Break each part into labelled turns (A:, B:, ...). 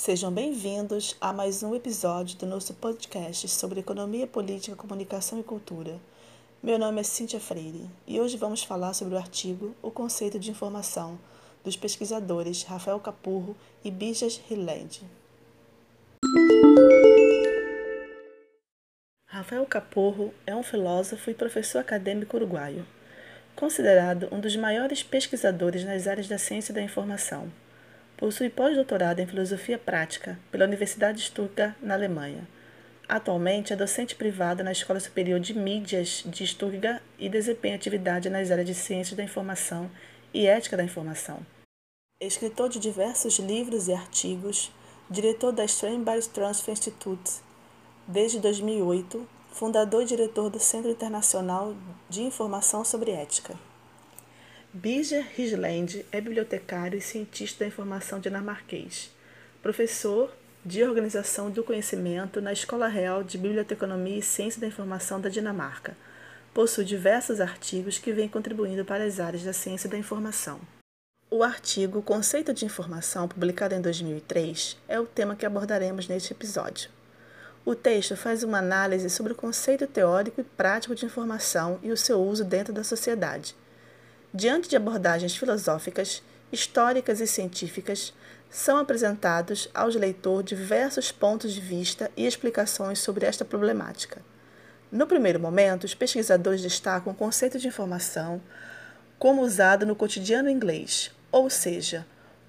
A: Sejam bem-vindos a mais um episódio do nosso podcast sobre economia política, comunicação e cultura. Meu nome é Cíntia Freire e hoje vamos falar sobre o artigo O Conceito de Informação dos pesquisadores Rafael Capurro e Bijas Hilland. Rafael Capurro é um filósofo e professor acadêmico uruguaio, considerado um dos maiores pesquisadores nas áreas da ciência da informação. Possui pós-doutorado em Filosofia Prática pela Universidade de Stuttgart, na Alemanha. Atualmente é docente privado na Escola Superior de Mídias de Stuttgart e desempenha atividade nas áreas de Ciências da Informação e Ética da Informação. Escritor de diversos livros e artigos, diretor da Steinbeis Transfer Institute desde 2008, fundador e diretor do Centro Internacional de Informação sobre Ética. Birger Risland é bibliotecário e cientista da informação dinamarquês, professor de Organização do Conhecimento na Escola Real de Biblioteconomia e Ciência da Informação da Dinamarca. Possui diversos artigos que vêm contribuindo para as áreas da ciência da informação. O artigo Conceito de Informação, publicado em 2003, é o tema que abordaremos neste episódio. O texto faz uma análise sobre o conceito teórico e prático de informação e o seu uso dentro da sociedade diante de abordagens filosóficas, históricas e científicas, são apresentados aos leitores diversos pontos de vista e explicações sobre esta problemática. No primeiro momento, os pesquisadores destacam o conceito de informação como usado no cotidiano inglês, ou seja,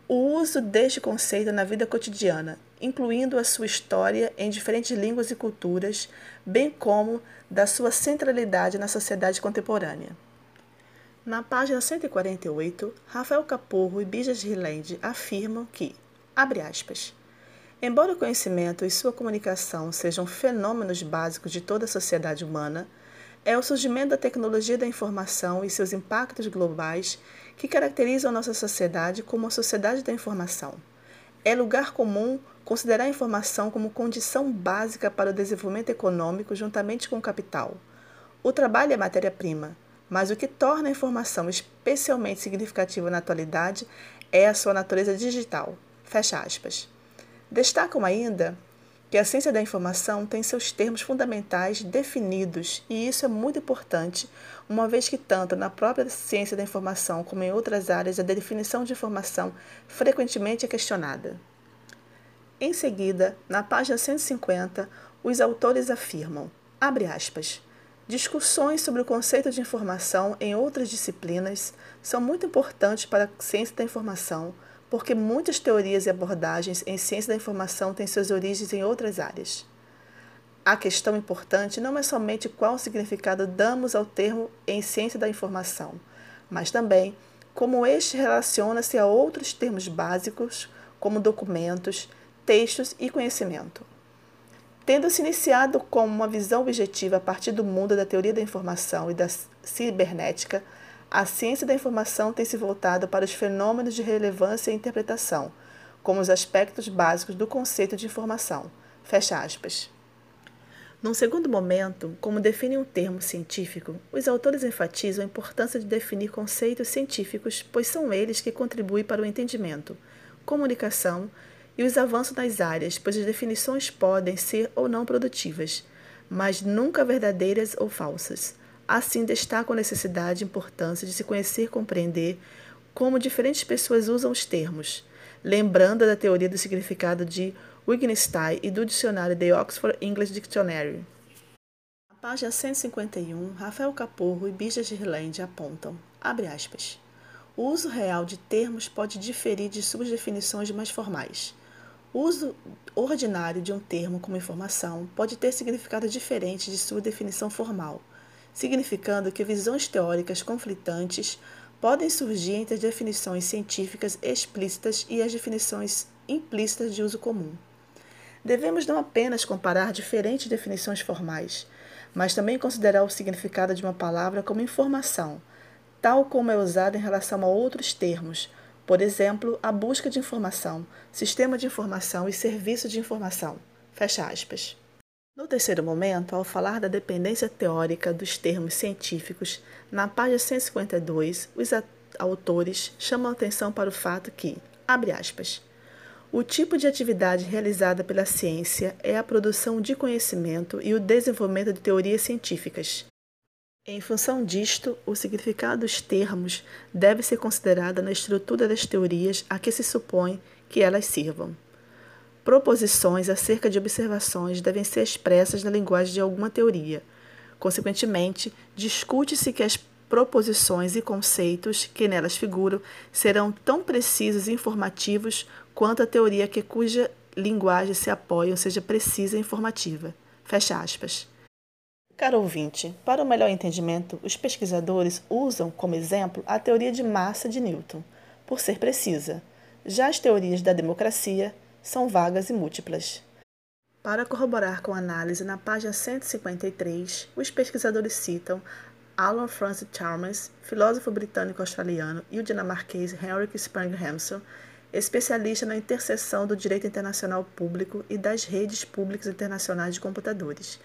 A: o uso deste conceito na vida cotidiana, incluindo a sua história em diferentes línguas e culturas, bem como da sua centralidade na sociedade contemporânea. Na página 148, Rafael Capurro e Bijas Riland afirmam que, abre aspas, embora o conhecimento e sua comunicação sejam fenômenos básicos de toda a sociedade humana, é o surgimento da tecnologia da informação e seus impactos globais que caracterizam nossa sociedade como a sociedade da informação. É lugar comum considerar a informação como condição básica para o desenvolvimento econômico juntamente com o capital. O trabalho é matéria-prima mas o que torna a informação especialmente significativa na atualidade é a sua natureza digital. Fecha aspas. Destacam ainda que a ciência da informação tem seus termos fundamentais definidos, e isso é muito importante, uma vez que, tanto na própria ciência da informação como em outras áreas, a definição de informação frequentemente é questionada. Em seguida, na página 150, os autores afirmam, abre aspas, Discussões sobre o conceito de informação em outras disciplinas são muito importantes para a ciência da informação, porque muitas teorias e abordagens em ciência da informação têm suas origens em outras áreas. A questão importante não é somente qual significado damos ao termo em ciência da informação, mas também como este relaciona-se a outros termos básicos, como documentos, textos e conhecimento. Tendo se iniciado com uma visão objetiva a partir do mundo da teoria da informação e da cibernética, a ciência da informação tem se voltado para os fenômenos de relevância e interpretação, como os aspectos básicos do conceito de informação. Fecha aspas. Num segundo momento, como define um termo científico, os autores enfatizam a importância de definir conceitos científicos, pois são eles que contribuem para o entendimento, comunicação e os avanços nas áreas, pois as definições podem ser ou não produtivas, mas nunca verdadeiras ou falsas. Assim, destacam a necessidade e importância de se conhecer e compreender como diferentes pessoas usam os termos, lembrando da teoria do significado de Wittgenstein e do dicionário The Oxford English Dictionary. Na página 151, Rafael Capurro e Bija Girland apontam, abre aspas, o uso real de termos pode diferir de suas definições mais formais. O uso ordinário de um termo como informação pode ter significado diferente de sua definição formal, significando que visões teóricas conflitantes podem surgir entre as definições científicas explícitas e as definições implícitas de uso comum. Devemos não apenas comparar diferentes definições formais, mas também considerar o significado de uma palavra como informação, tal como é usada em relação a outros termos, por exemplo, a busca de informação, sistema de informação e serviço de informação. Fecha aspas. No terceiro momento, ao falar da dependência teórica dos termos científicos, na página 152, os autores chamam a atenção para o fato que, abre aspas, O tipo de atividade realizada pela ciência é a produção de conhecimento e o desenvolvimento de teorias científicas. Em função disto, o significado dos termos deve ser considerado na estrutura das teorias a que se supõe que elas sirvam. Proposições acerca de observações devem ser expressas na linguagem de alguma teoria. Consequentemente, discute-se que as proposições e conceitos que nelas figuram serão tão precisos e informativos quanto a teoria que cuja linguagem se apoia seja precisa e informativa. Fecha aspas. Caro ouvinte, para o melhor entendimento, os pesquisadores usam como exemplo a teoria de massa de Newton, por ser precisa. Já as teorias da democracia são vagas e múltiplas. Para corroborar com a análise, na página 153, os pesquisadores citam Alan Francis Chalmers, filósofo britânico-australiano, e o dinamarquês Henrik Spring-Hansson, especialista na interseção do direito internacional público e das redes públicas internacionais de computadores.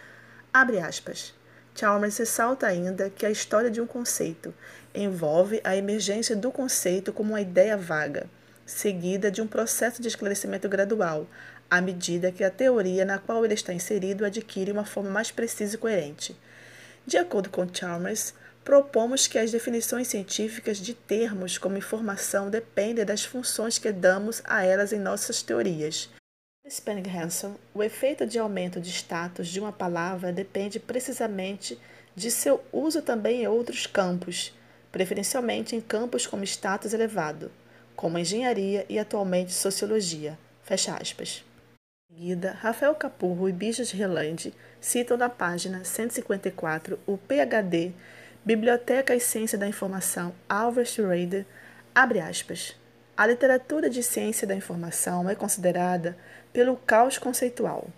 A: Abre aspas. Chalmers ressalta ainda que a história de um conceito envolve a emergência do conceito como uma ideia vaga, seguida de um processo de esclarecimento gradual, à medida que a teoria na qual ele está inserido adquire uma forma mais precisa e coerente. De acordo com Chalmers, propomos que as definições científicas de termos como informação dependem das funções que damos a elas em nossas teorias. Spenning Hanson, o efeito de aumento de status de uma palavra depende precisamente de seu uso também em outros campos, preferencialmente em campos com status elevado, como engenharia e atualmente sociologia. Fecha aspas seguida, Rafael Capurro e Bijos Relande citam na página 154 o PhD, Biblioteca e Ciência da Informação, Albert Schrader, abre aspas. A literatura de ciência da informação é considerada pelo caos conceitual.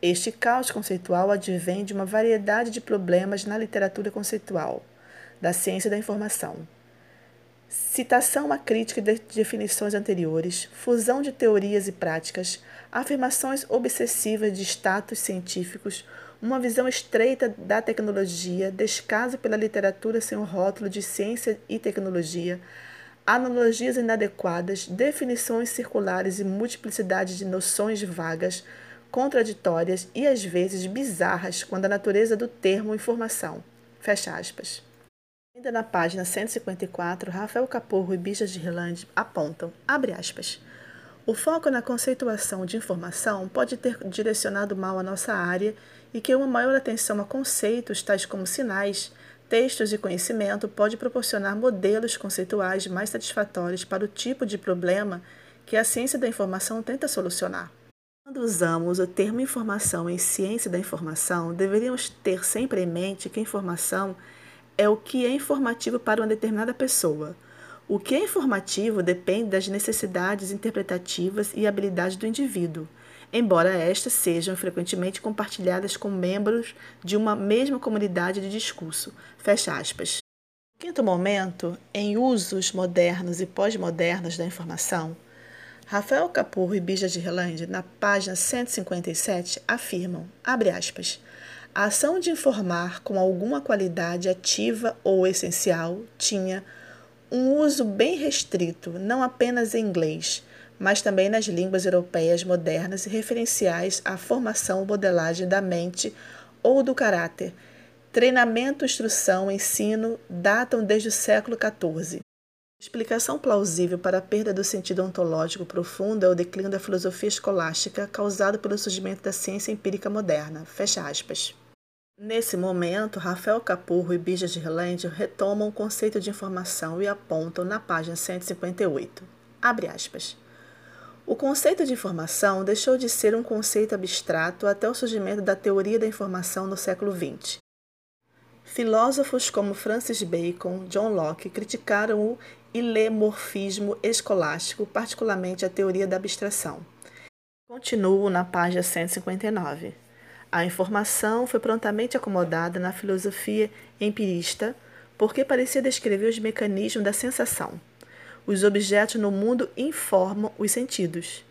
A: Este caos conceitual advém de uma variedade de problemas na literatura conceitual da ciência da informação citação à crítica de definições anteriores, fusão de teorias e práticas, afirmações obsessivas de status científicos, uma visão estreita da tecnologia, descaso pela literatura sem o rótulo de ciência e tecnologia, analogias inadequadas, definições circulares e multiplicidade de noções vagas, contraditórias e às vezes bizarras quando a natureza do termo informação. Fecha aspas. Ainda na página 154, Rafael Caporro e Bija de Rilande apontam, abre aspas, o foco na conceituação de informação pode ter direcionado mal a nossa área e que uma maior atenção a conceitos tais como sinais, textos e conhecimento pode proporcionar modelos conceituais mais satisfatórios para o tipo de problema que a ciência da informação tenta solucionar. Quando usamos o termo informação em ciência da informação, deveríamos ter sempre em mente que informação é o que é informativo para uma determinada pessoa. O que é informativo depende das necessidades interpretativas e habilidades do indivíduo, embora estas sejam frequentemente compartilhadas com membros de uma mesma comunidade de discurso. Fecha aspas. Quinto momento, em usos modernos e pós-modernos da informação, Rafael Capurro e Bija de Relande, na página 157, afirmam, abre aspas, a ação de informar com alguma qualidade ativa ou essencial tinha um uso bem restrito, não apenas em inglês, mas também nas línguas europeias modernas e referenciais à formação ou modelagem da mente ou do caráter. Treinamento, instrução, ensino datam desde o século XIV. Explicação plausível para a perda do sentido ontológico profundo é o declínio da filosofia escolástica causado pelo surgimento da ciência empírica moderna. Fecha aspas. Nesse momento, Rafael Capurro e Bija de Relândia retomam o conceito de informação e apontam na página 158. Abre aspas. O conceito de informação deixou de ser um conceito abstrato até o surgimento da teoria da informação no século XX. Filósofos como Francis Bacon, John Locke criticaram o ilemorfismo escolástico, particularmente a teoria da abstração. Continuo na página 159. A informação foi prontamente acomodada na filosofia empirista, porque parecia descrever os mecanismos da sensação. Os objetos no mundo informam os sentidos.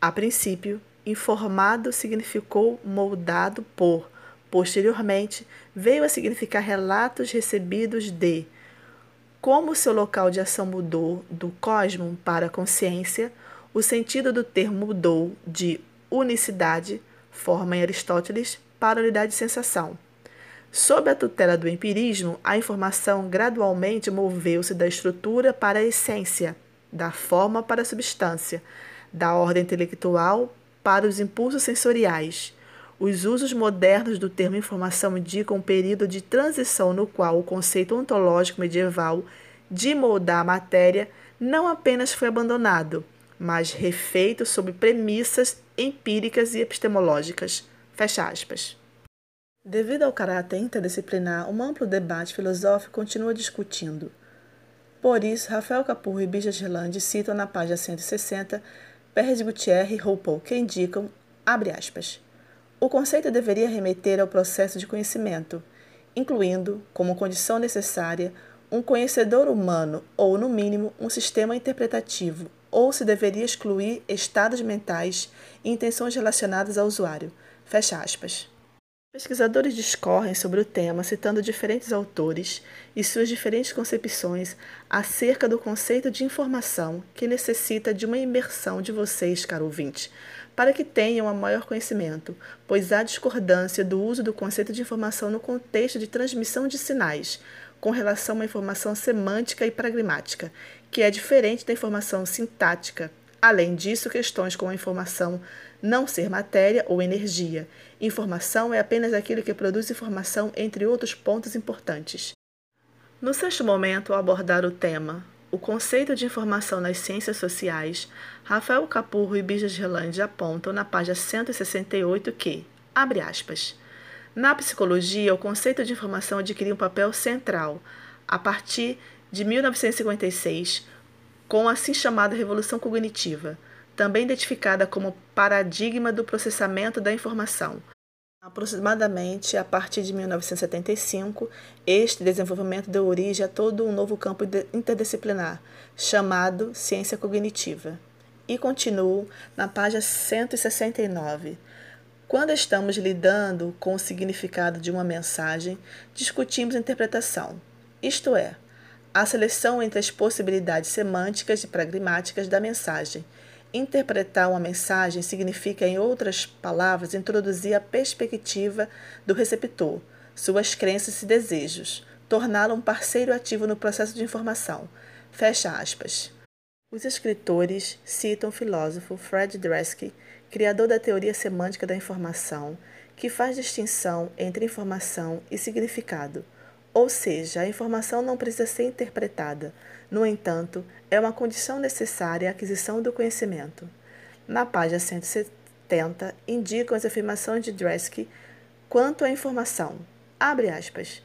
A: A princípio, informado significou moldado por. Posteriormente, veio a significar relatos recebidos de. Como seu local de ação mudou do cosmo para a consciência, o sentido do termo mudou de unicidade, forma em Aristóteles, para unidade de sensação. Sob a tutela do empirismo, a informação gradualmente moveu-se da estrutura para a essência, da forma para a substância, da ordem intelectual para os impulsos sensoriais. Os usos modernos do termo informação indicam um período de transição no qual o conceito ontológico medieval de moldar a matéria não apenas foi abandonado, mas refeito sob premissas empíricas e epistemológicas. Fecha aspas. Devido ao caráter interdisciplinar, um amplo debate filosófico continua discutindo. Por isso, Rafael Capurro e Bija Gerlandi citam na página 160 Pérez Gutierrez e Ruppel, que indicam, abre aspas, o conceito deveria remeter ao processo de conhecimento, incluindo, como condição necessária, um conhecedor humano ou, no mínimo, um sistema interpretativo, ou se deveria excluir estados mentais e intenções relacionadas ao usuário. Fecha aspas. Pesquisadores discorrem sobre o tema, citando diferentes autores e suas diferentes concepções acerca do conceito de informação que necessita de uma imersão de vocês, caro ouvinte, para que tenham um maior conhecimento, pois há discordância do uso do conceito de informação no contexto de transmissão de sinais, com relação a uma informação semântica e pragmática, que é diferente da informação sintática. Além disso, questões como a informação não ser matéria ou energia. Informação é apenas aquilo que produz informação, entre outros pontos importantes. No sexto momento, ao abordar o tema o conceito de informação nas ciências sociais, Rafael Capurro e Bija Gerlandi apontam na página 168 que, abre aspas, na psicologia, o conceito de informação adquiriu um papel central a partir de 1956, com a assim chamada Revolução Cognitiva, também identificada como paradigma do processamento da informação. Aproximadamente a partir de 1975, este desenvolvimento deu origem a todo um novo campo interdisciplinar, chamado ciência cognitiva. E continuo na página 169. Quando estamos lidando com o significado de uma mensagem, discutimos interpretação, isto é, a seleção entre as possibilidades semânticas e pragmáticas da mensagem Interpretar uma mensagem significa, em outras palavras, introduzir a perspectiva do receptor, suas crenças e desejos, torná-lo um parceiro ativo no processo de informação. Fecha aspas. Os escritores citam o filósofo Fred Dresky, criador da teoria semântica da informação, que faz distinção entre informação e significado ou seja, a informação não precisa ser interpretada. No entanto, é uma condição necessária à aquisição do conhecimento. Na página 170, indicam as afirmações de Dresky quanto à informação. Abre aspas.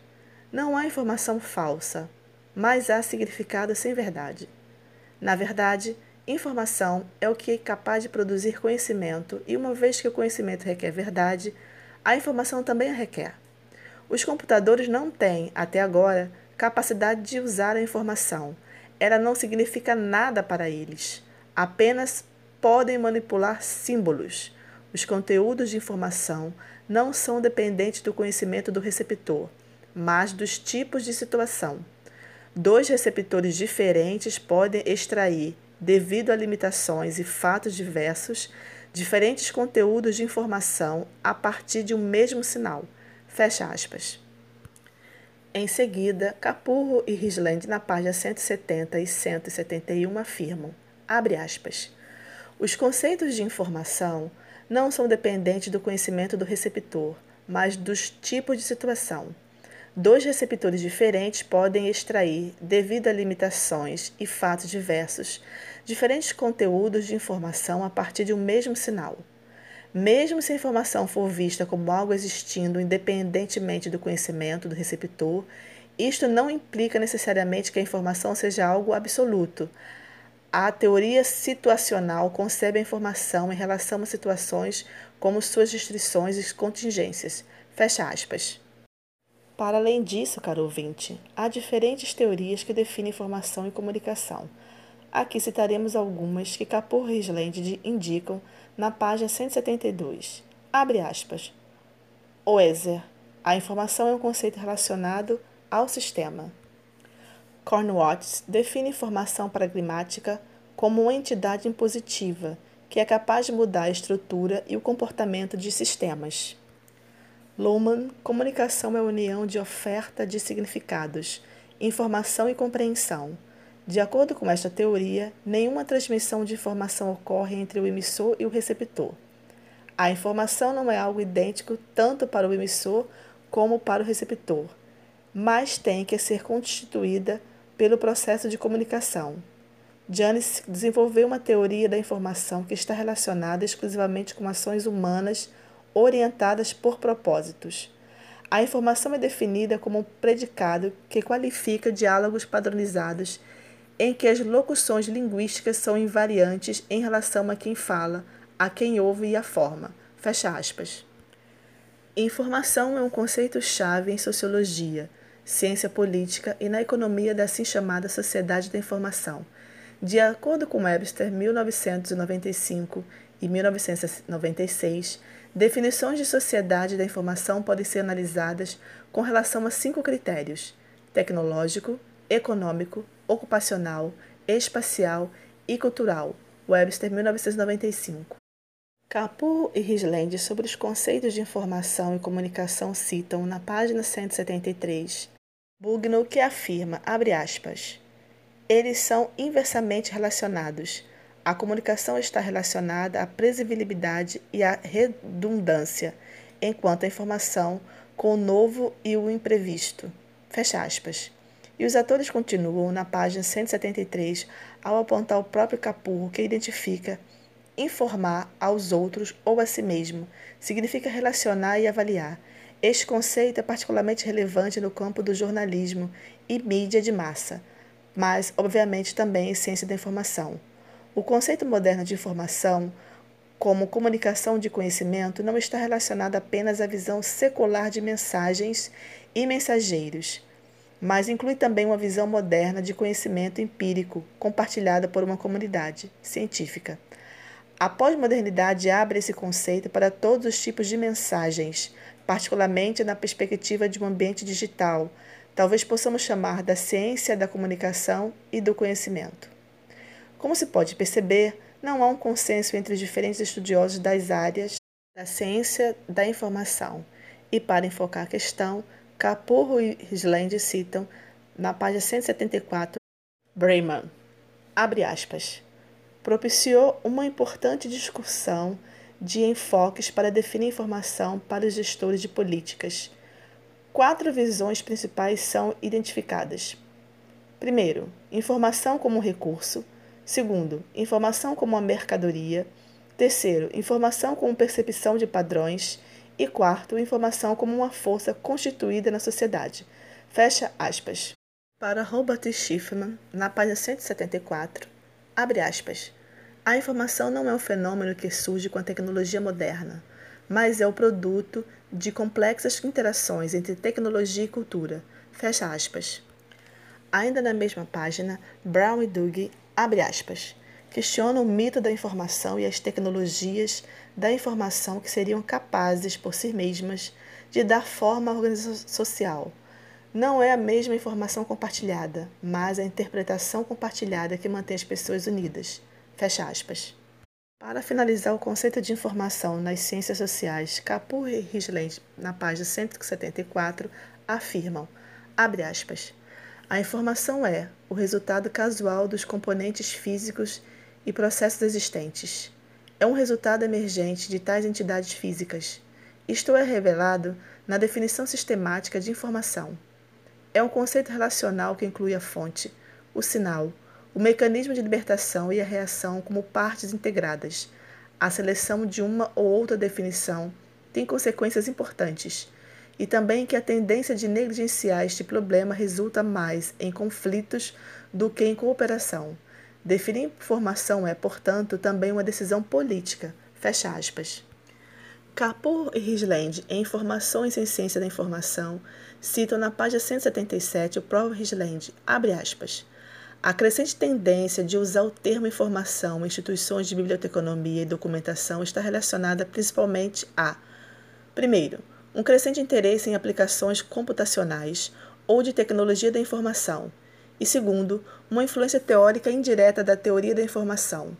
A: Não há informação falsa, mas há significado sem verdade. Na verdade, informação é o que é capaz de produzir conhecimento, e uma vez que o conhecimento requer verdade, a informação também a requer. Os computadores não têm, até agora, capacidade de usar a informação. Ela não significa nada para eles. Apenas podem manipular símbolos. Os conteúdos de informação não são dependentes do conhecimento do receptor, mas dos tipos de situação. Dois receptores diferentes podem extrair, devido a limitações e fatos diversos, diferentes conteúdos de informação a partir de um mesmo sinal. Fecha aspas. Em seguida, Capurro e Risland, na página 170 e 171, afirmam, abre aspas, os conceitos de informação não são dependentes do conhecimento do receptor, mas dos tipos de situação. Dois receptores diferentes podem extrair, devido a limitações e fatos diversos, diferentes conteúdos de informação a partir de um mesmo sinal. Mesmo se a informação for vista como algo existindo independentemente do conhecimento do receptor, isto não implica necessariamente que a informação seja algo absoluto. A teoria situacional concebe a informação em relação a situações como suas restrições e contingências. Fecha aspas. Para além disso, caro ouvinte, há diferentes teorias que definem informação e comunicação. Aqui citaremos algumas que Capur e indicam na página 172. Abre aspas. Oeser. A informação é um conceito relacionado ao sistema. Cornwatts define informação pragmática como uma entidade impositiva que é capaz de mudar a estrutura e o comportamento de sistemas. Luhmann, comunicação é a união de oferta de significados, informação e compreensão. De acordo com esta teoria, nenhuma transmissão de informação ocorre entre o emissor e o receptor. A informação não é algo idêntico tanto para o emissor como para o receptor, mas tem que ser constituída pelo processo de comunicação. Janis desenvolveu uma teoria da informação que está relacionada exclusivamente com ações humanas orientadas por propósitos. A informação é definida como um predicado que qualifica diálogos padronizados em que as locuções linguísticas são invariantes em relação a quem fala, a quem ouve e a forma. Fecha aspas. Informação é um conceito-chave em sociologia, ciência política e na economia da assim chamada sociedade da informação. De acordo com Webster, 1995 e 1996, Definições de sociedade da informação podem ser analisadas com relação a cinco critérios: tecnológico, econômico, ocupacional, espacial e cultural. Webster, 1995. Capur e Risland, sobre os conceitos de informação e comunicação, citam na página 173 Bugno que afirma, abre aspas, eles são inversamente relacionados a comunicação está relacionada à previsibilidade e à redundância, enquanto a informação com o novo e o imprevisto. Fecha aspas. E os atores continuam na página 173 ao apontar o próprio Capurro que identifica informar aos outros ou a si mesmo, significa relacionar e avaliar. Este conceito é particularmente relevante no campo do jornalismo e mídia de massa, mas, obviamente, também em ciência da informação. O conceito moderno de informação, como comunicação de conhecimento, não está relacionado apenas à visão secular de mensagens e mensageiros, mas inclui também uma visão moderna de conhecimento empírico compartilhada por uma comunidade científica. A pós-modernidade abre esse conceito para todos os tipos de mensagens, particularmente na perspectiva de um ambiente digital. Talvez possamos chamar da ciência da comunicação e do conhecimento. Como se pode perceber, não há um consenso entre os diferentes estudiosos das áreas da ciência da informação. E para enfocar a questão, Capurro e Risland citam, na página 174, Brayman, abre aspas, propiciou uma importante discussão de enfoques para definir informação para os gestores de políticas. Quatro visões principais são identificadas. Primeiro, informação como recurso. Segundo, informação como uma mercadoria. Terceiro, informação como percepção de padrões. E quarto, informação como uma força constituída na sociedade. Fecha aspas. Para Robert Schiffman, na página 174, abre aspas. A informação não é um fenômeno que surge com a tecnologia moderna, mas é o produto de complexas interações entre tecnologia e cultura. Fecha aspas. Ainda na mesma página, Brown e Dugg abre aspas, questiona o mito da informação e as tecnologias da informação que seriam capazes, por si mesmas, de dar forma à organização social. Não é a mesma informação compartilhada, mas a interpretação compartilhada que mantém as pessoas unidas. Fecha aspas. Para finalizar o conceito de informação nas ciências sociais, Capur e Risland, na página 174, afirmam, abre aspas, a informação é o resultado casual dos componentes físicos e processos existentes. É um resultado emergente de tais entidades físicas. Isto é revelado na definição sistemática de informação. É um conceito relacional que inclui a fonte, o sinal, o mecanismo de libertação e a reação como partes integradas. A seleção de uma ou outra definição tem consequências importantes e também que a tendência de negligenciar este problema resulta mais em conflitos do que em cooperação. Definir informação é, portanto, também uma decisão política. Fecha aspas. Capur e Risland, em Informações em Ciência da Informação, citam na página 177 o próprio Risland, abre aspas, a crescente tendência de usar o termo informação em instituições de biblioteconomia e documentação está relacionada principalmente a, primeiro, um crescente interesse em aplicações computacionais ou de tecnologia da informação, E segundo, uma influência teórica indireta da teoria da informação.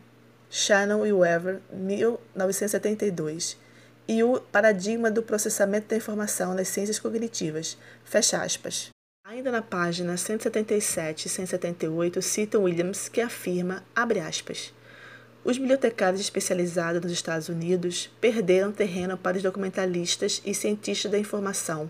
A: Shannon e Weaver, 1972. E o paradigma do processamento da informação nas ciências cognitivas. Fecha aspas. Ainda na página 177 e 178, cita Williams, que afirma, abre aspas, os bibliotecários especializados nos Estados Unidos perderam terreno para os documentalistas e cientistas da informação,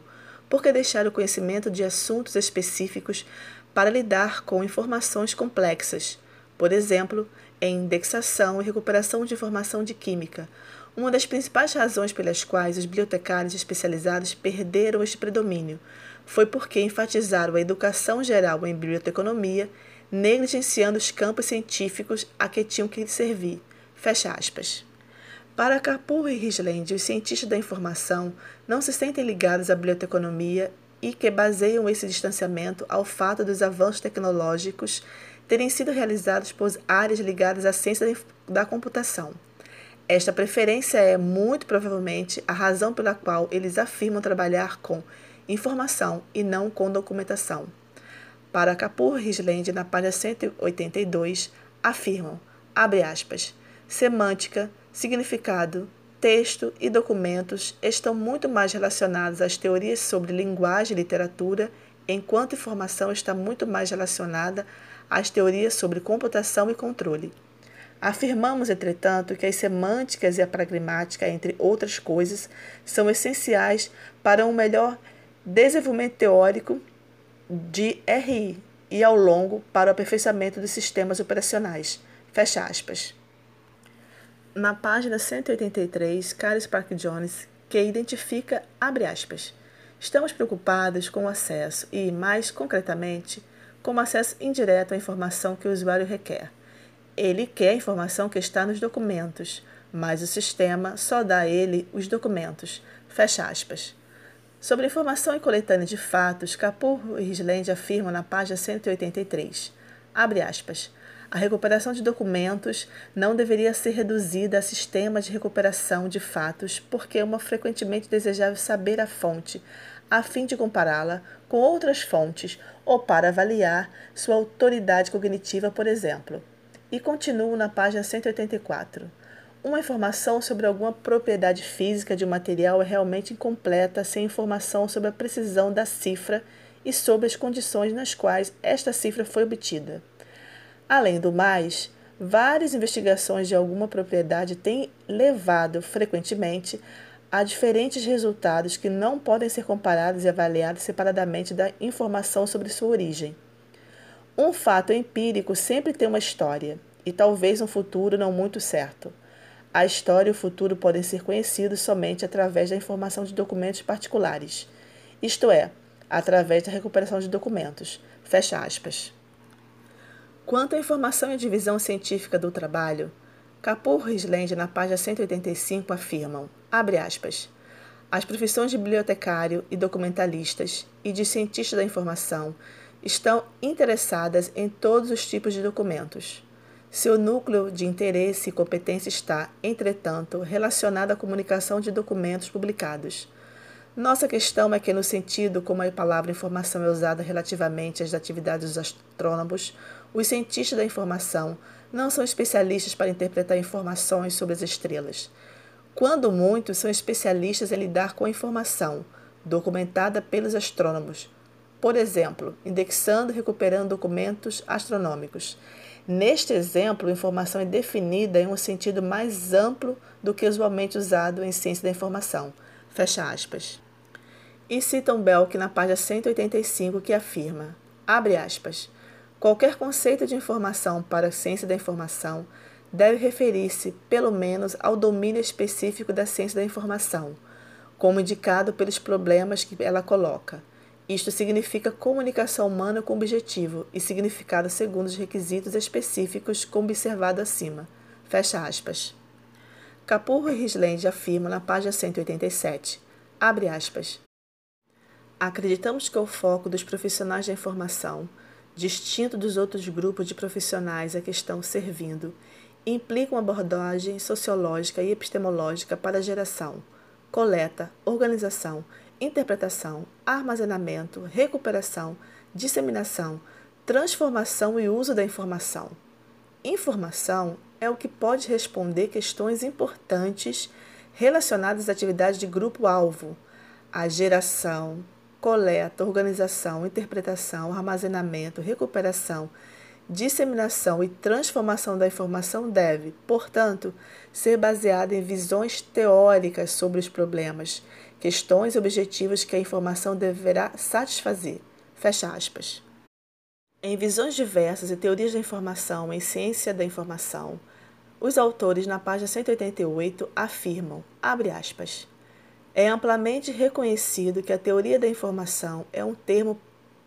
A: porque deixaram o conhecimento de assuntos específicos para lidar com informações complexas, por exemplo, em indexação e recuperação de informação de química. Uma das principais razões pelas quais os bibliotecários especializados perderam este predomínio foi porque enfatizaram a educação geral em biblioteconomia, negligenciando os campos científicos a que tinham que servir. Fecha aspas. Para Capur e Risland, os cientistas da informação não se sentem ligados à biblioteconomia e que baseiam esse distanciamento ao fato dos avanços tecnológicos terem sido realizados por áreas ligadas à ciência da computação. Esta preferência é, muito provavelmente, a razão pela qual eles afirmam trabalhar com informação e não com documentação. Para Kapur Risland, na página 182, afirmam, abre aspas, semântica, significado, texto e documentos estão muito mais relacionados às teorias sobre linguagem e literatura, enquanto informação está muito mais relacionada às teorias sobre computação e controle. Afirmamos, entretanto, que as semânticas e a pragmática, entre outras coisas, são essenciais para um melhor desenvolvimento teórico de RI e ao longo para o aperfeiçoamento dos sistemas operacionais. Fecha aspas. Na página 183, Carlos Park Jones, que identifica, abre aspas, estamos preocupados com o acesso e, mais concretamente, com o acesso indireto à informação que o usuário requer. Ele quer a informação que está nos documentos, mas o sistema só dá a ele os documentos. Fecha aspas. Sobre informação e coletânea de fatos, Capur e Risland afirmam na página 183, abre aspas, a recuperação de documentos não deveria ser reduzida a sistema de recuperação de fatos, porque é uma frequentemente desejável saber a fonte, a fim de compará-la com outras fontes ou para avaliar sua autoridade cognitiva, por exemplo. E continuo na página 184. Uma informação sobre alguma propriedade física de um material é realmente incompleta sem informação sobre a precisão da cifra e sobre as condições nas quais esta cifra foi obtida. Além do mais, várias investigações de alguma propriedade têm levado frequentemente a diferentes resultados que não podem ser comparados e avaliados separadamente da informação sobre sua origem. Um fato empírico sempre tem uma história e talvez um futuro não muito certo. A história e o futuro podem ser conhecidos somente através da informação de documentos particulares, isto é, através da recuperação de documentos. Fecha aspas. Quanto à informação e divisão científica do trabalho, Kapur e Risland, na página 185, afirmam, abre aspas, as profissões de bibliotecário e documentalistas e de cientista da informação estão interessadas em todos os tipos de documentos. Seu núcleo de interesse e competência está, entretanto, relacionado à comunicação de documentos publicados. Nossa questão é que, no sentido como a palavra informação é usada relativamente às atividades dos astrônomos, os cientistas da informação não são especialistas para interpretar informações sobre as estrelas. Quando muito, são especialistas em lidar com a informação documentada pelos astrônomos, por exemplo, indexando e recuperando documentos astronômicos. Neste exemplo, a informação é definida em um sentido mais amplo do que usualmente usado em ciência da informação. Fecha aspas. E citam Belk na página 185 que afirma, abre aspas, Qualquer conceito de informação para a ciência da informação deve referir-se, pelo menos, ao domínio específico da ciência da informação, como indicado pelos problemas que ela coloca. Isto significa comunicação humana com objetivo e significado segundo os requisitos específicos como observado acima. Fecha aspas. Capurro e Risland afirmam na página 187, abre aspas, Acreditamos que o foco dos profissionais da informação distinto dos outros grupos de profissionais a que estão servindo, implica uma abordagem sociológica e epistemológica para a geração, coleta, organização, interpretação, armazenamento, recuperação, disseminação, Transformação e uso da informação. Informação é o que pode responder questões importantes relacionadas às atividades de grupo-alvo, a geração, coleta, organização, interpretação, armazenamento, recuperação, disseminação e transformação da informação deve, portanto, ser baseada em visões teóricas sobre os problemas, questões e objetivos que a informação deverá satisfazer. Fecha aspas. Em visões diversas e teorias da informação em ciência da informação, os autores na página 188 afirmam, abre aspas, é amplamente reconhecido que a teoria da informação é um termo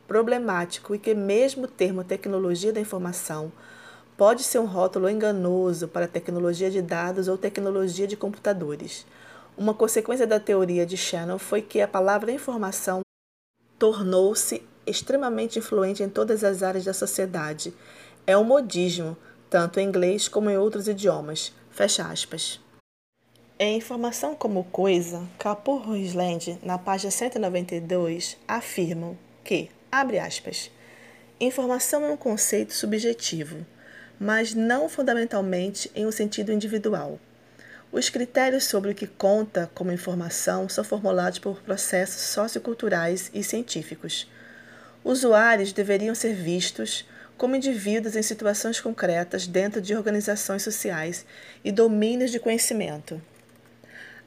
A: problemático e que mesmo o termo tecnologia da informação pode ser um rótulo enganoso para tecnologia de dados ou tecnologia de computadores. Uma consequência da teoria de Shannon foi que a palavra informação tornou-se extremamente influente em todas as áreas da sociedade. É um modismo, tanto em inglês como em outros idiomas. Fecha aspas. Em Informação como Coisa, Kapur Island, na página 192, afirmam que, abre aspas, informação é um conceito subjetivo, mas não fundamentalmente em um sentido individual. Os critérios sobre o que conta como informação são formulados por processos socioculturais e científicos. Usuários deveriam ser vistos como indivíduos em situações concretas dentro de organizações sociais e domínios de conhecimento.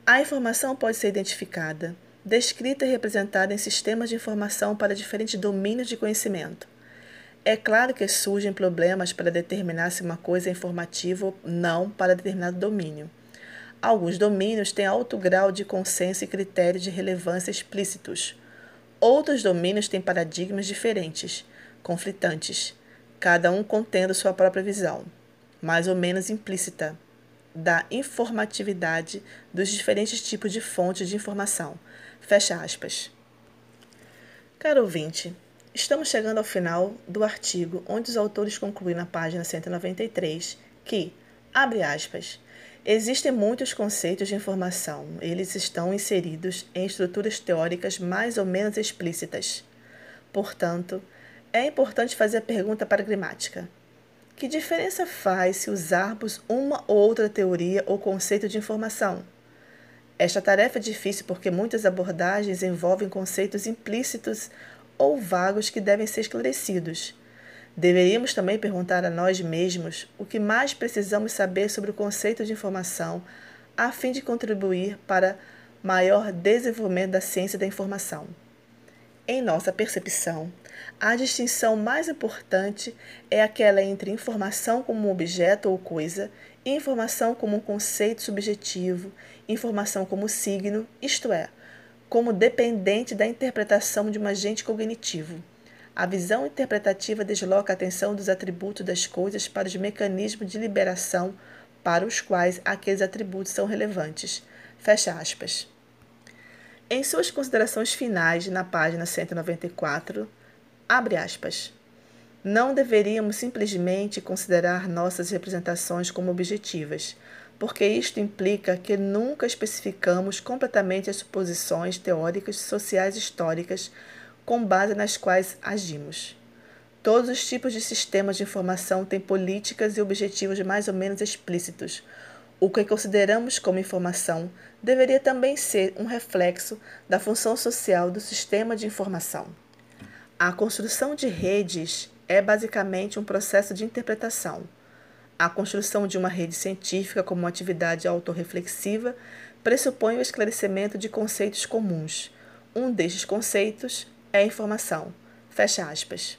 A: A informação pode ser identificada, descrita e representada em sistemas de informação para diferentes domínios de conhecimento. É claro que surgem problemas para determinar se uma coisa é informativa ou não para determinado domínio. Alguns domínios têm alto grau de consenso e critérios de relevância explícitos. Outros domínios têm paradigmas diferentes, conflitantes, cada um contendo sua própria visão, mais ou menos implícita da informatividade dos diferentes tipos de fontes de informação. Fecha aspas. Caro ouvinte, estamos chegando ao final do artigo onde os autores concluem na página 193 que, abre aspas, existem muitos conceitos de informação, eles estão inseridos em estruturas teóricas mais ou menos explícitas. Portanto, é importante fazer a pergunta pragmática: que diferença faz se usarmos uma ou outra teoria ou conceito de informação? Esta tarefa é difícil porque muitas abordagens envolvem conceitos implícitos ou vagos que devem ser esclarecidos. Deveríamos também perguntar a nós mesmos o que mais precisamos saber sobre o conceito de informação, a fim de contribuir para maior desenvolvimento da ciência da informação. Em nossa percepção, a distinção mais importante é aquela entre informação como objeto ou coisa informação como conceito subjetivo, informação como signo, isto é, como dependente da interpretação de um agente cognitivo. A visão interpretativa desloca a atenção dos atributos das coisas para os mecanismos de liberação para os quais aqueles atributos são relevantes. Fecha aspas. Em suas considerações finais, na página 194, abre aspas. Não deveríamos simplesmente considerar nossas representações como objetivas, porque isto implica que nunca especificamos completamente as suposições teóricas, sociais históricas com base nas quais agimos. Todos os tipos de sistemas de informação têm políticas e objetivos mais ou menos explícitos, o que consideramos como informação deveria também ser um reflexo da função social do sistema de informação. A construção de redes é basicamente um processo de interpretação. A construção de uma rede científica como uma atividade autorreflexiva pressupõe o esclarecimento de conceitos comuns. Um destes conceitos é a informação. Fecha aspas.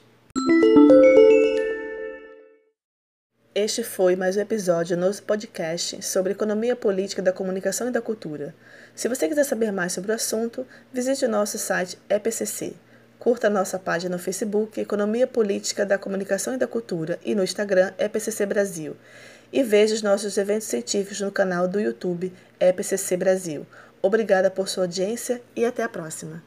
A: Este foi mais um episódio do nosso podcast sobre economia política da comunicação e da cultura. Se você quiser saber mais sobre o assunto, visite o nosso site EPCC. Curta nossa página no Facebook Economia Política da Comunicação e da Cultura e no Instagram EPCC Brasil. E veja os nossos eventos científicos no canal do YouTube EPCC Brasil. Obrigada por sua audiência e até a próxima.